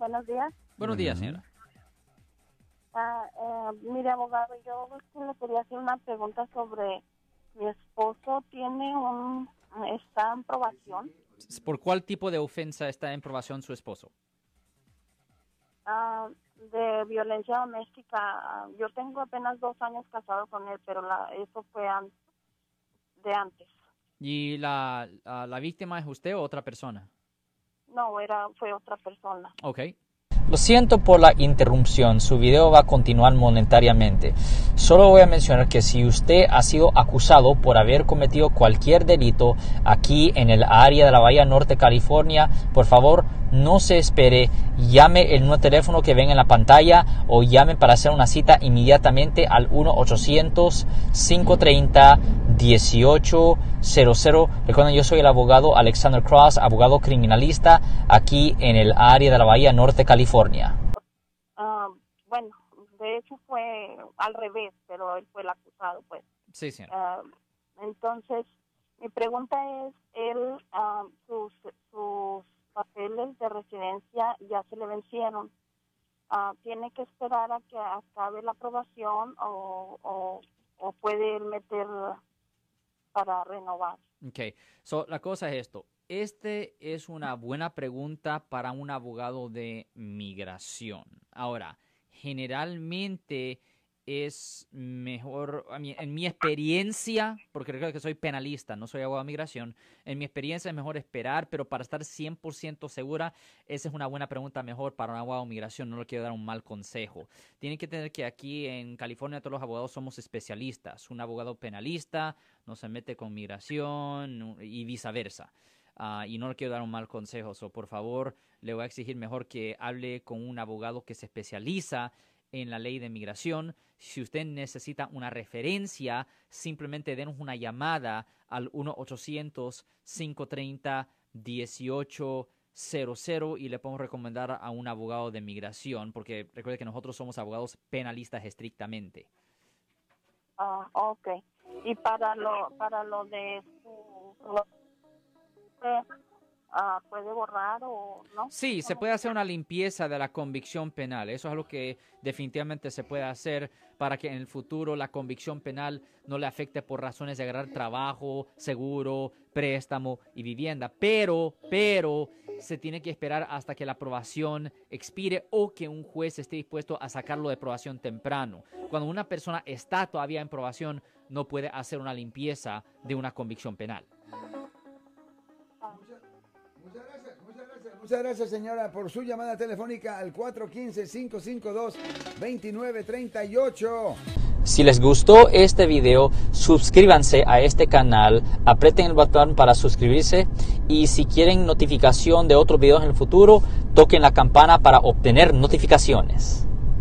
Buenos días. Buenos días, señora. Ah, eh, mire, abogado, yo le quería hacer una pregunta sobre mi esposo. ¿Tiene un. está en probación? ¿Por cuál tipo de ofensa está en probación su esposo? Ah, de violencia doméstica. Yo tengo apenas dos años casado con él, pero la, eso fue an- de antes. ¿Y la, la víctima es usted o otra persona? No, era fue otra persona. Ok. Lo siento por la interrupción, su video va a continuar monetariamente. Solo voy a mencionar que si usted ha sido acusado por haber cometido cualquier delito aquí en el área de la Bahía Norte, California, por favor no se espere, llame el nuevo teléfono que ven en la pantalla o llame para hacer una cita inmediatamente al 1-800-530-1800. Recuerden, yo soy el abogado Alexander Cross, abogado criminalista aquí en el área de la Bahía Norte, California. Ah, bueno, de hecho fue al revés, pero él fue el acusado, pues. Sí, señora. Ah, entonces, mi pregunta es, él, ah, sus, sus papeles de residencia ya se le vencieron. Ah, ¿Tiene que esperar a que acabe la aprobación o, o, o puede meter para renovar? Ok, so, la cosa es esto. Este es una buena pregunta para un abogado de migración. Ahora, generalmente es mejor, en mi experiencia, porque recuerdo que soy penalista, no soy abogado de migración, en mi experiencia es mejor esperar, pero para estar 100% segura, esa es una buena pregunta mejor para un abogado de migración, no le quiero dar un mal consejo. Tienen que tener que aquí en California todos los abogados somos especialistas. Un abogado penalista no se mete con migración y viceversa. Ah, y no le quiero dar un mal consejo, so, por favor, le voy a exigir mejor que hable con un abogado que se especializa en la ley de migración. Si usted necesita una referencia, simplemente denos una llamada al 1-800-530-1800 y le podemos recomendar a un abogado de migración, porque recuerde que nosotros somos abogados penalistas estrictamente. Ah, ok. Y para lo, para lo de ah, ¿Puede borrar o no? Sí, se puede hacer una limpieza de la convicción penal. Eso es algo que definitivamente se puede hacer para que en el futuro la convicción penal no le afecte por razones de agarrar trabajo, seguro, préstamo y vivienda. Pero, pero, se tiene que esperar hasta que la aprobación expire o que un juez esté dispuesto a sacarlo de aprobación temprano. Cuando una persona está todavía en aprobación, no puede hacer una limpieza de una convicción penal. Muchas gracias, señora, por su llamada telefónica al 415-552-2938. Si les gustó este video, suscríbanse a este canal, aprieten el botón para suscribirse y si quieren notificación de otros videos en el futuro, toquen la campana para obtener notificaciones.